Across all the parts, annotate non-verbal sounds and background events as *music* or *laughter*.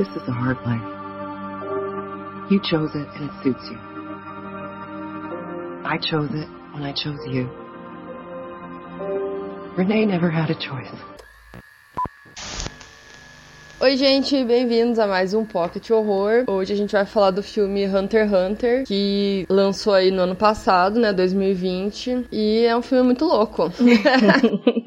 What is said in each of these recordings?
This is a hard life. You chose it and it suits you. I chose it when I chose you. Renee never had a choice. Oi, gente, bem-vindos a mais um Pocket Horror. Hoje a gente vai falar do filme Hunter x Hunter, que lançou aí no ano passado, né, 2020, e é um filme muito louco. *laughs*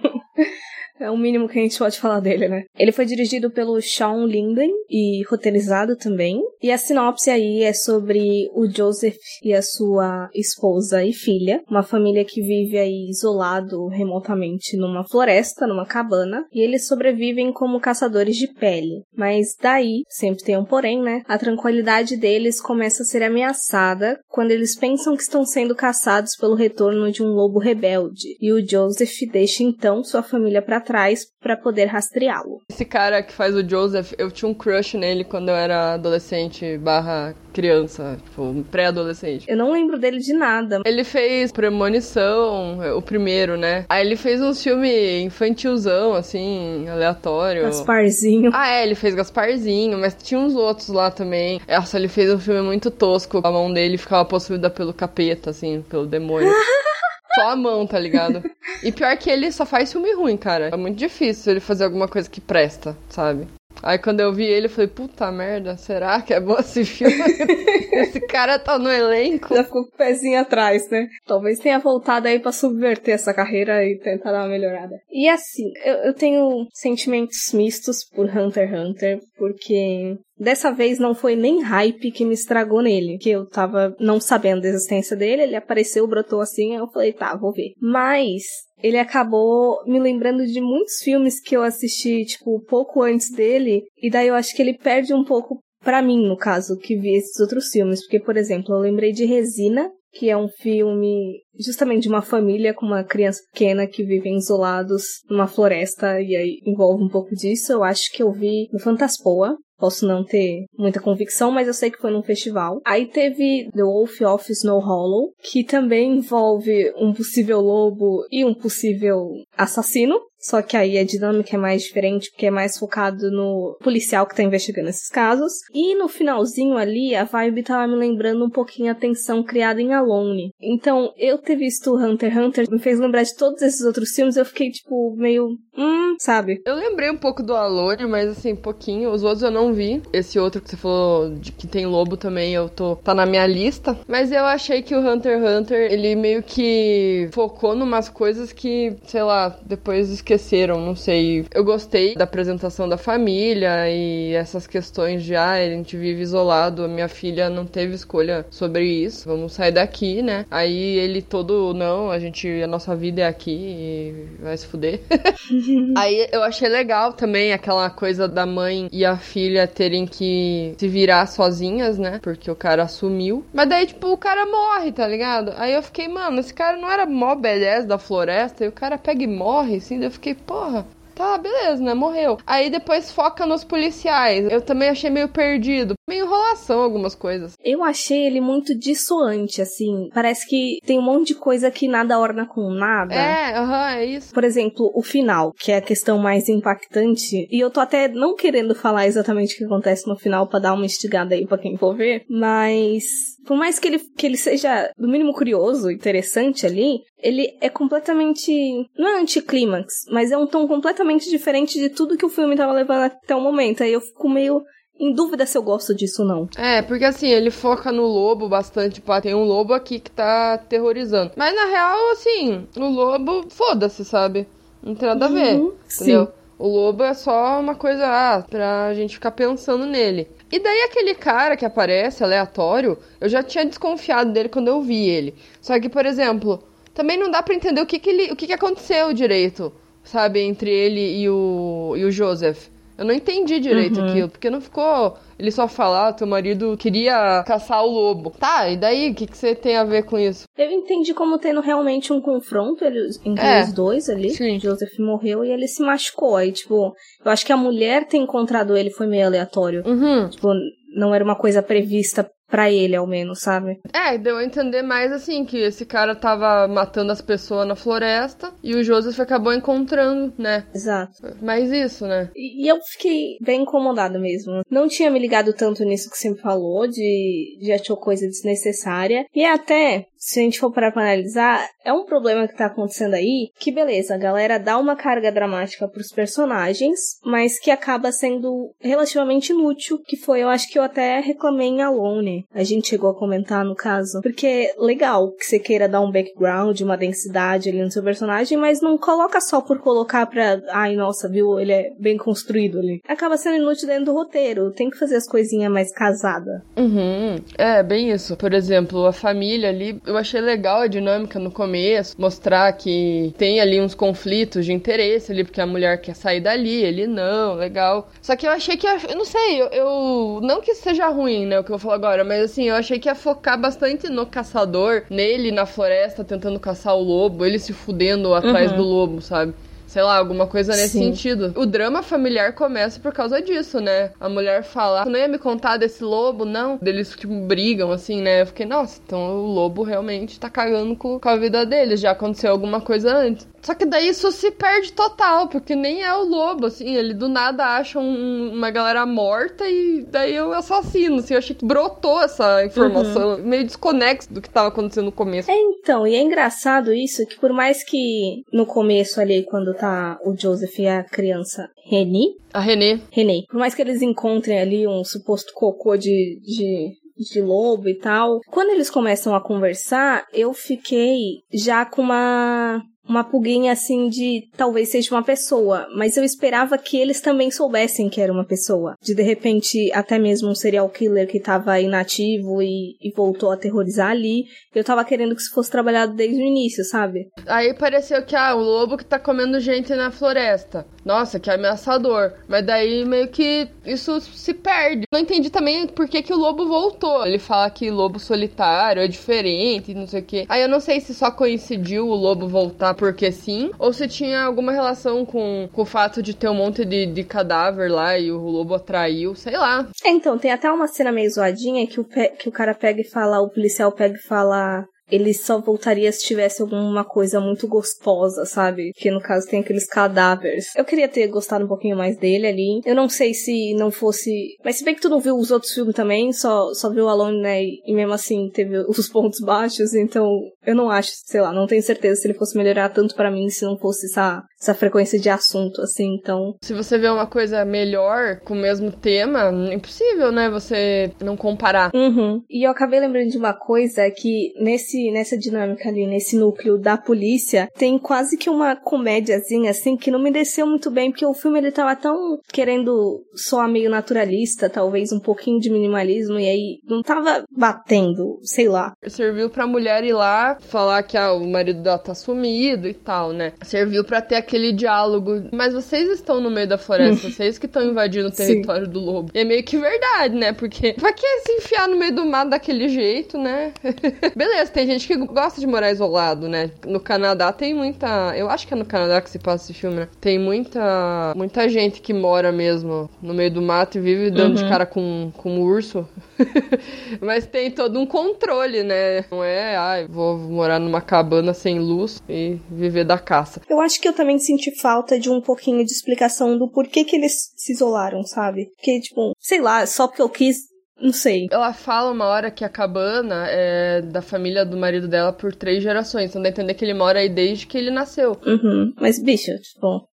É o mínimo que a gente pode falar dele, né? Ele foi dirigido pelo Sean Linden e roteirizado também. E a sinopse aí é sobre o Joseph e a sua esposa e filha, uma família que vive aí isolado remotamente numa floresta, numa cabana, e eles sobrevivem como caçadores de pele. Mas daí, sempre tem um porém, né? A tranquilidade deles começa a ser ameaçada quando eles pensam que estão sendo caçados pelo retorno de um lobo rebelde. E o Joseph deixa então sua família para trás para poder rastreá-lo. Esse cara que faz o Joseph, eu tinha um crush nele quando eu era adolescente barra criança, tipo, pré-adolescente. Eu não lembro dele de nada. Ele fez Premonição, o primeiro, né? Aí ele fez um filme infantilzão, assim, aleatório. Gasparzinho. Ah, é, ele fez Gasparzinho, mas tinha uns outros lá também. Nossa, ele fez um filme muito tosco. A mão dele ficava possuída pelo capeta, assim, pelo demônio. *laughs* Só a mão, tá ligado? E pior que ele só faz filme ruim, cara. É muito difícil ele fazer alguma coisa que presta, sabe? Aí quando eu vi ele, eu falei, puta merda, será que é bom esse filme? *laughs* esse cara tá no elenco. Já ficou com o pezinho atrás, né? Talvez tenha voltado aí pra subverter essa carreira e tentar dar uma melhorada. E assim, eu, eu tenho sentimentos mistos por Hunter x Hunter, porque Dessa vez não foi nem hype que me estragou nele, que eu tava não sabendo da existência dele, ele apareceu, brotou assim, eu falei, tá, vou ver. Mas ele acabou me lembrando de muitos filmes que eu assisti, tipo, pouco antes dele, e daí eu acho que ele perde um pouco para mim, no caso, que vi esses outros filmes, porque, por exemplo, eu lembrei de Resina, que é um filme justamente de uma família com uma criança pequena que vivem isolados numa floresta e aí envolve um pouco disso. Eu acho que eu vi no Fantaspoa, Posso não ter muita convicção, mas eu sei que foi num festival. Aí teve The Wolf of Snow Hollow, que também envolve um possível lobo e um possível assassino. Só que aí a dinâmica é mais diferente, porque é mais focado no policial que tá investigando esses casos. E no finalzinho ali, a vibe tava me lembrando um pouquinho a tensão criada em Alone. Então, eu ter visto Hunter x Hunter me fez lembrar de todos esses outros filmes, eu fiquei, tipo, meio. Hum, sabe? Eu lembrei um pouco do Alone, mas assim, pouquinho. Os outros eu não vi. Esse outro que você falou de que tem lobo também, eu tô. tá na minha lista. Mas eu achei que o Hunter x Hunter, ele meio que focou numas coisas que, sei lá, depois esqueci esqueceram, não sei. Eu gostei da apresentação da família e essas questões de, ah, a gente vive isolado, a minha filha não teve escolha sobre isso, vamos sair daqui, né? Aí ele todo, não, a gente, a nossa vida é aqui e vai se fuder. *laughs* Aí eu achei legal também aquela coisa da mãe e a filha terem que se virar sozinhas, né? Porque o cara sumiu. Mas daí, tipo, o cara morre, tá ligado? Aí eu fiquei, mano, esse cara não era mó beleza da floresta e o cara pega e morre, assim. Daí eu fiquei, fiquei, porra, Tá, beleza, né? Morreu. Aí depois foca nos policiais. Eu também achei meio perdido. Meio enrolação algumas coisas. Eu achei ele muito dissoante, assim. Parece que tem um monte de coisa que nada orna com nada. É, aham, uhum, é isso. Por exemplo, o final, que é a questão mais impactante. E eu tô até não querendo falar exatamente o que acontece no final para dar uma instigada aí pra quem for ver. Mas por mais que ele, que ele seja, no mínimo, curioso, interessante ali, ele é completamente. Não é anticlímax, mas é um tom completamente diferente de tudo que o filme tava levando até o momento. Aí eu fico meio em dúvida se eu gosto disso ou não. É, porque assim, ele foca no lobo bastante, ah, tem um lobo aqui que tá terrorizando. Mas na real, assim, o lobo, foda-se, sabe? Não tem nada a ver, uhum, entendeu? Sim. O lobo é só uma coisa, ah, pra gente ficar pensando nele. E daí aquele cara que aparece, aleatório, eu já tinha desconfiado dele quando eu vi ele. Só que, por exemplo, também não dá para entender o que, que ele, o que, que aconteceu direito, sabe, entre ele e o, e o Joseph. Eu não entendi direito uhum. aquilo, porque não ficou. Ele só falar, ah, teu marido queria caçar o lobo. Tá, e daí? O que, que você tem a ver com isso? Eu entendi como tendo realmente um confronto entre é, os dois ali. Sim. Joseph morreu e ele se machucou. Aí, tipo, eu acho que a mulher ter encontrado ele foi meio aleatório. Uhum. Tipo, não era uma coisa prevista Pra ele, ao menos, sabe? É, deu a entender mais assim, que esse cara tava matando as pessoas na floresta e o Joseph acabou encontrando, né? Exato. Mas isso, né? E, e eu fiquei bem incomodada mesmo. Não tinha me ligado tanto nisso que você me falou, de, de achou coisa desnecessária. E até, se a gente for parar pra analisar, é um problema que tá acontecendo aí, que beleza, a galera dá uma carga dramática pros personagens, mas que acaba sendo relativamente inútil, que foi, eu acho que eu até reclamei em Alone. A gente chegou a comentar no caso. Porque legal que você queira dar um background, uma densidade ali no seu personagem, mas não coloca só por colocar pra, ai nossa, viu, ele é bem construído ali. Acaba sendo inútil dentro do roteiro, tem que fazer as coisinhas mais casadas. Uhum. É, bem isso. Por exemplo, a família ali, eu achei legal a dinâmica no começo, mostrar que tem ali uns conflitos de interesse ali, porque a mulher quer sair dali, ele não, legal. Só que eu achei que, eu não sei, eu, eu não que seja ruim, né, o que eu vou falar agora, mas assim, eu achei que ia focar bastante no caçador, nele na floresta tentando caçar o lobo, ele se fudendo atrás Uhum. do lobo, sabe? Sei lá, alguma coisa nesse Sim. sentido. O drama familiar começa por causa disso, né? A mulher fala, "Tu não ia me contar desse lobo, não? Eles, tipo, brigam, assim, né? Eu fiquei, nossa, então o lobo realmente tá cagando com, com a vida deles. Já aconteceu alguma coisa antes. Só que daí isso se perde total, porque nem é o lobo, assim, ele do nada acha um- uma galera morta e daí é o assassino, assim, eu achei que brotou essa informação, meio desconexo do que tava acontecendo no começo. É, então, e é engraçado isso, que por mais que no começo ali, quando tá o Joseph e a criança Reni, A Renê, René, por mais que eles encontrem ali um suposto cocô de, de, de lobo e tal, quando eles começam a conversar, eu fiquei já com uma. Uma pulguinha assim de talvez seja uma pessoa, mas eu esperava que eles também soubessem que era uma pessoa. De de repente, até mesmo um serial killer que tava inativo e, e voltou a aterrorizar ali. Eu tava querendo que isso fosse trabalhado desde o início, sabe? Aí pareceu que, ah, o lobo que tá comendo gente na floresta. Nossa, que ameaçador. Mas daí meio que isso se perde. Não entendi também por que, que o lobo voltou. Ele fala que lobo solitário é diferente, não sei o quê. Aí eu não sei se só coincidiu o lobo voltar porque sim, ou se tinha alguma relação com, com o fato de ter um monte de, de cadáver lá e o lobo atraiu, sei lá. É, então, tem até uma cena meio zoadinha que o, que o cara pega e fala, o policial pega e fala. Ele só voltaria se tivesse alguma coisa muito gostosa, sabe? Que no caso tem aqueles cadáveres. Eu queria ter gostado um pouquinho mais dele ali. Eu não sei se não fosse. Mas se bem que tu não viu os outros filmes também, só, só viu Alone, né? E mesmo assim teve os pontos baixos, então eu não acho, sei lá, não tenho certeza se ele fosse melhorar tanto pra mim se não fosse essa, essa frequência de assunto, assim, então. Se você vê uma coisa melhor com o mesmo tema, é impossível, né? Você não comparar. Uhum. E eu acabei lembrando de uma coisa que nesse, nessa dinâmica ali, nesse núcleo da polícia, tem quase que uma comédiazinha assim que não me desceu muito bem, porque o filme ele tava tão querendo soar meio naturalista, talvez um pouquinho de minimalismo, e aí não tava batendo, sei lá. Serviu pra mulher ir lá falar que ah, o marido dela tá sumido e tal, né? Serviu pra ter aquele diálogo. Mas vocês estão no meio da floresta, *laughs* vocês que estão invadindo o Sim. território do lobo. E é meio que verdade, né? Porque pra que se enfiar no meio do mato daquele jeito, né? *laughs* Beleza, tem gente que gosta de morar isolado, né? No Canadá tem muita. Eu acho que é no Canadá que se passa esse filme, né? Tem muita. Muita gente que mora mesmo no meio do mato e vive dando de cara com, com urso. *laughs* Mas tem todo um controle, né? Não é, ai, vou morar numa cabana sem luz e viver da caça. Eu acho que eu também senti falta de um pouquinho de explicação do porquê que eles se isolaram, sabe? Porque, tipo, sei lá, só porque eu quis, não sei. Ela fala uma hora que a cabana é da família do marido dela por três gerações. Então dá a entender que ele mora aí desde que ele nasceu. Uhum. Mas, bicho, tipo,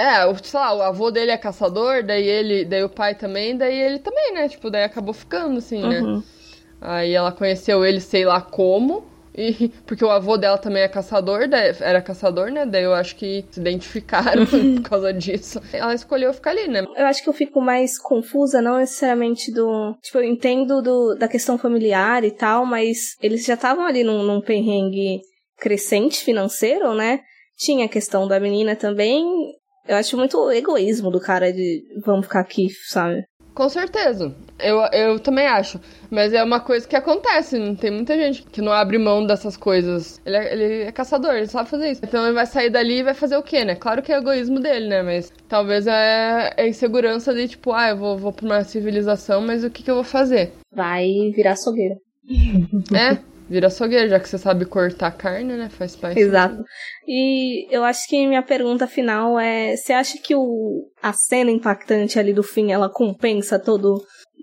É, o- sei lá, o avô dele é caçador, daí ele, daí o pai também, daí ele também, né? Tipo, daí acabou ficando, assim, né? uhum. Aí ela conheceu ele, sei lá como. E, porque o avô dela também é caçador, era caçador, né? Daí eu acho que se identificaram *laughs* por causa disso. Ela escolheu ficar ali, né? Eu acho que eu fico mais confusa, não necessariamente do. Tipo, eu entendo do, da questão familiar e tal, mas eles já estavam ali num, num perrengue crescente financeiro, né? Tinha a questão da menina também. Eu acho muito egoísmo do cara de vamos ficar aqui, sabe? Com certeza. Eu, eu também acho. Mas é uma coisa que acontece. Não tem muita gente que não abre mão dessas coisas. Ele é, ele é caçador, ele sabe fazer isso. Então ele vai sair dali e vai fazer o quê, né? Claro que é egoísmo dele, né? Mas talvez é, é insegurança de tipo, ah, eu vou, vou pra uma civilização, mas o que, que eu vou fazer? Vai virar açougueira. É, *laughs* vira açougueiro, já que você sabe cortar carne, né? Faz parte. Exato. E eu acho que minha pergunta final é: você acha que o, a cena impactante ali do fim ela compensa todo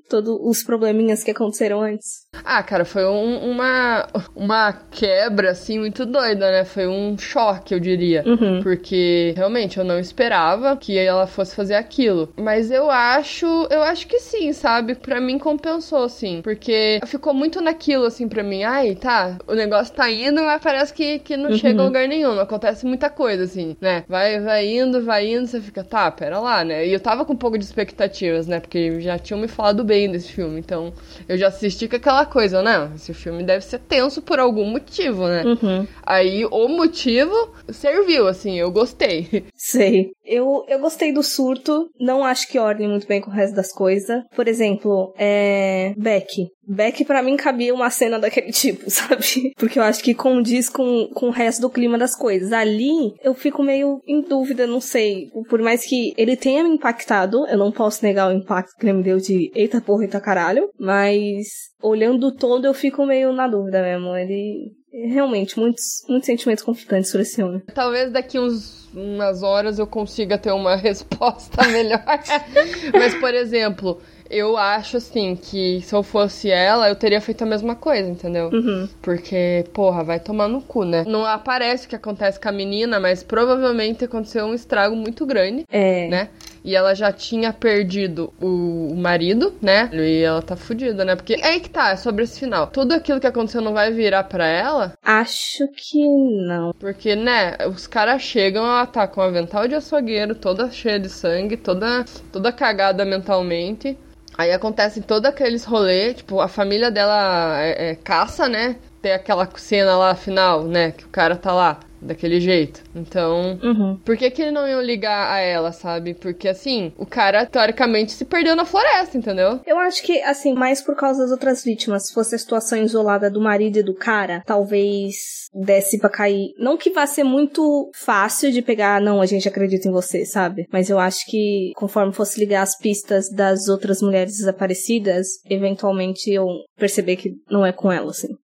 todos os probleminhas que aconteceram antes. Ah, cara, foi um, uma, uma quebra, assim, muito doida, né? Foi um choque, eu diria. Uhum. Porque, realmente, eu não esperava que ela fosse fazer aquilo. Mas eu acho, eu acho que sim, sabe? Pra mim compensou, sim. Porque ficou muito naquilo, assim, pra mim. Ai, tá, o negócio tá indo, mas parece que, que não uhum. chega a lugar nenhum. Acontece muita coisa, assim, né? Vai, vai indo, vai indo, você fica, tá, pera lá, né? E eu tava com um pouco de expectativas, né? Porque já tinham me falado bem bem desse filme. Então, eu já assisti com aquela coisa, né? Esse filme deve ser tenso por algum motivo, né? Uhum. Aí, o motivo serviu, assim, eu gostei. Sei. Eu, eu gostei do surto, não acho que ordem muito bem com o resto das coisas. Por exemplo, é. Beck. Beck para mim cabia uma cena daquele *laughs* tipo, sabe? Porque eu acho que condiz com, com o resto do clima das coisas. Ali eu fico meio em dúvida, não sei. Por mais que ele tenha me impactado, eu não posso negar o impacto que ele me deu de eita porra, eita caralho. Mas olhando todo eu fico meio na dúvida mesmo. Ele. Realmente, muitos, muitos sentimentos conflitantes sobre esse filme. Talvez daqui uns umas horas eu consiga ter uma *laughs* resposta melhor. *laughs* Mas, por exemplo, eu acho, assim, que se eu fosse ela, eu teria feito a mesma coisa, entendeu? Uhum. Porque, porra, vai tomar no cu, né? Não aparece o que acontece com a menina, mas provavelmente aconteceu um estrago muito grande. É. Né? E ela já tinha perdido o, o marido, né? E ela tá fudida, né? Porque é aí que tá, é sobre esse final. Tudo aquilo que aconteceu não vai virar pra ela? Acho que não. Porque, né, os caras chegam, ela tá com um avental de açougueiro, toda cheia de sangue, toda, toda cagada mentalmente. Aí acontecem todos aqueles rolês, tipo, a família dela é, é, caça, né? Tem aquela cena lá final, né? Que o cara tá lá daquele jeito. Então, uhum. por que que ele não ia ligar a ela, sabe? Porque assim, o cara teoricamente se perdeu na floresta, entendeu? Eu acho que assim, mais por causa das outras vítimas, se fosse a situação isolada do marido e do cara, talvez desse pra cair. Não que vá ser muito fácil de pegar, não, a gente acredita em você, sabe? Mas eu acho que conforme fosse ligar as pistas das outras mulheres desaparecidas, eventualmente eu perceber que não é com ela, assim.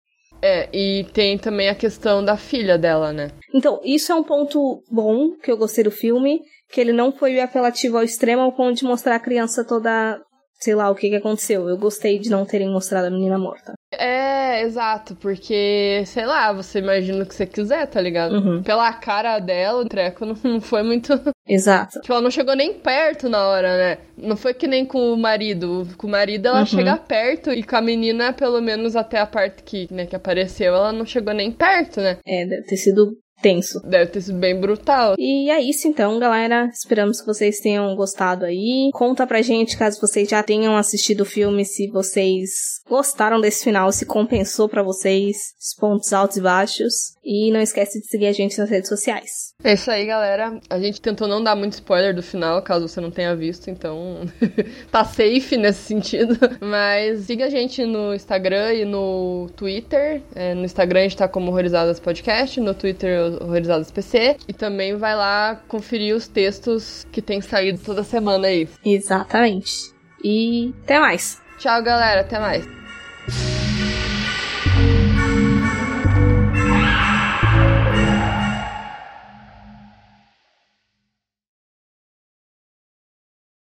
É, e tem também a questão da filha dela, né? Então, isso é um ponto bom que eu gostei do filme, que ele não foi apelativo ao extremo ao ponto de mostrar a criança toda sei lá o que, que aconteceu. Eu gostei de não terem mostrado a menina morta. É, exato, porque, sei lá, você imagina o que você quiser, tá ligado? Uhum. Pela cara dela, o treco não, foi muito. *laughs* Exato. Tipo, ela não chegou nem perto na hora, né? Não foi que nem com o marido. Com o marido ela uhum. chega perto e com a menina, pelo menos até a parte que, né, que apareceu, ela não chegou nem perto, né? É, deve ter sido tenso. Deve ter sido bem brutal. E é isso então, galera. Esperamos que vocês tenham gostado aí. Conta pra gente, caso vocês já tenham assistido o filme, se vocês gostaram desse final, se compensou para vocês os pontos altos e baixos. E não esquece de seguir a gente nas redes sociais. É isso aí, galera. A gente tentou não dar muito spoiler do final, caso você não tenha visto, então *laughs* tá safe nesse sentido. Mas siga a gente no Instagram e no Twitter. É, no Instagram a gente tá como Horrorizadas Podcast, no Twitter Horrorizadas PC. E também vai lá conferir os textos que tem saído toda semana aí. Exatamente. E até mais. Tchau, galera. Até mais.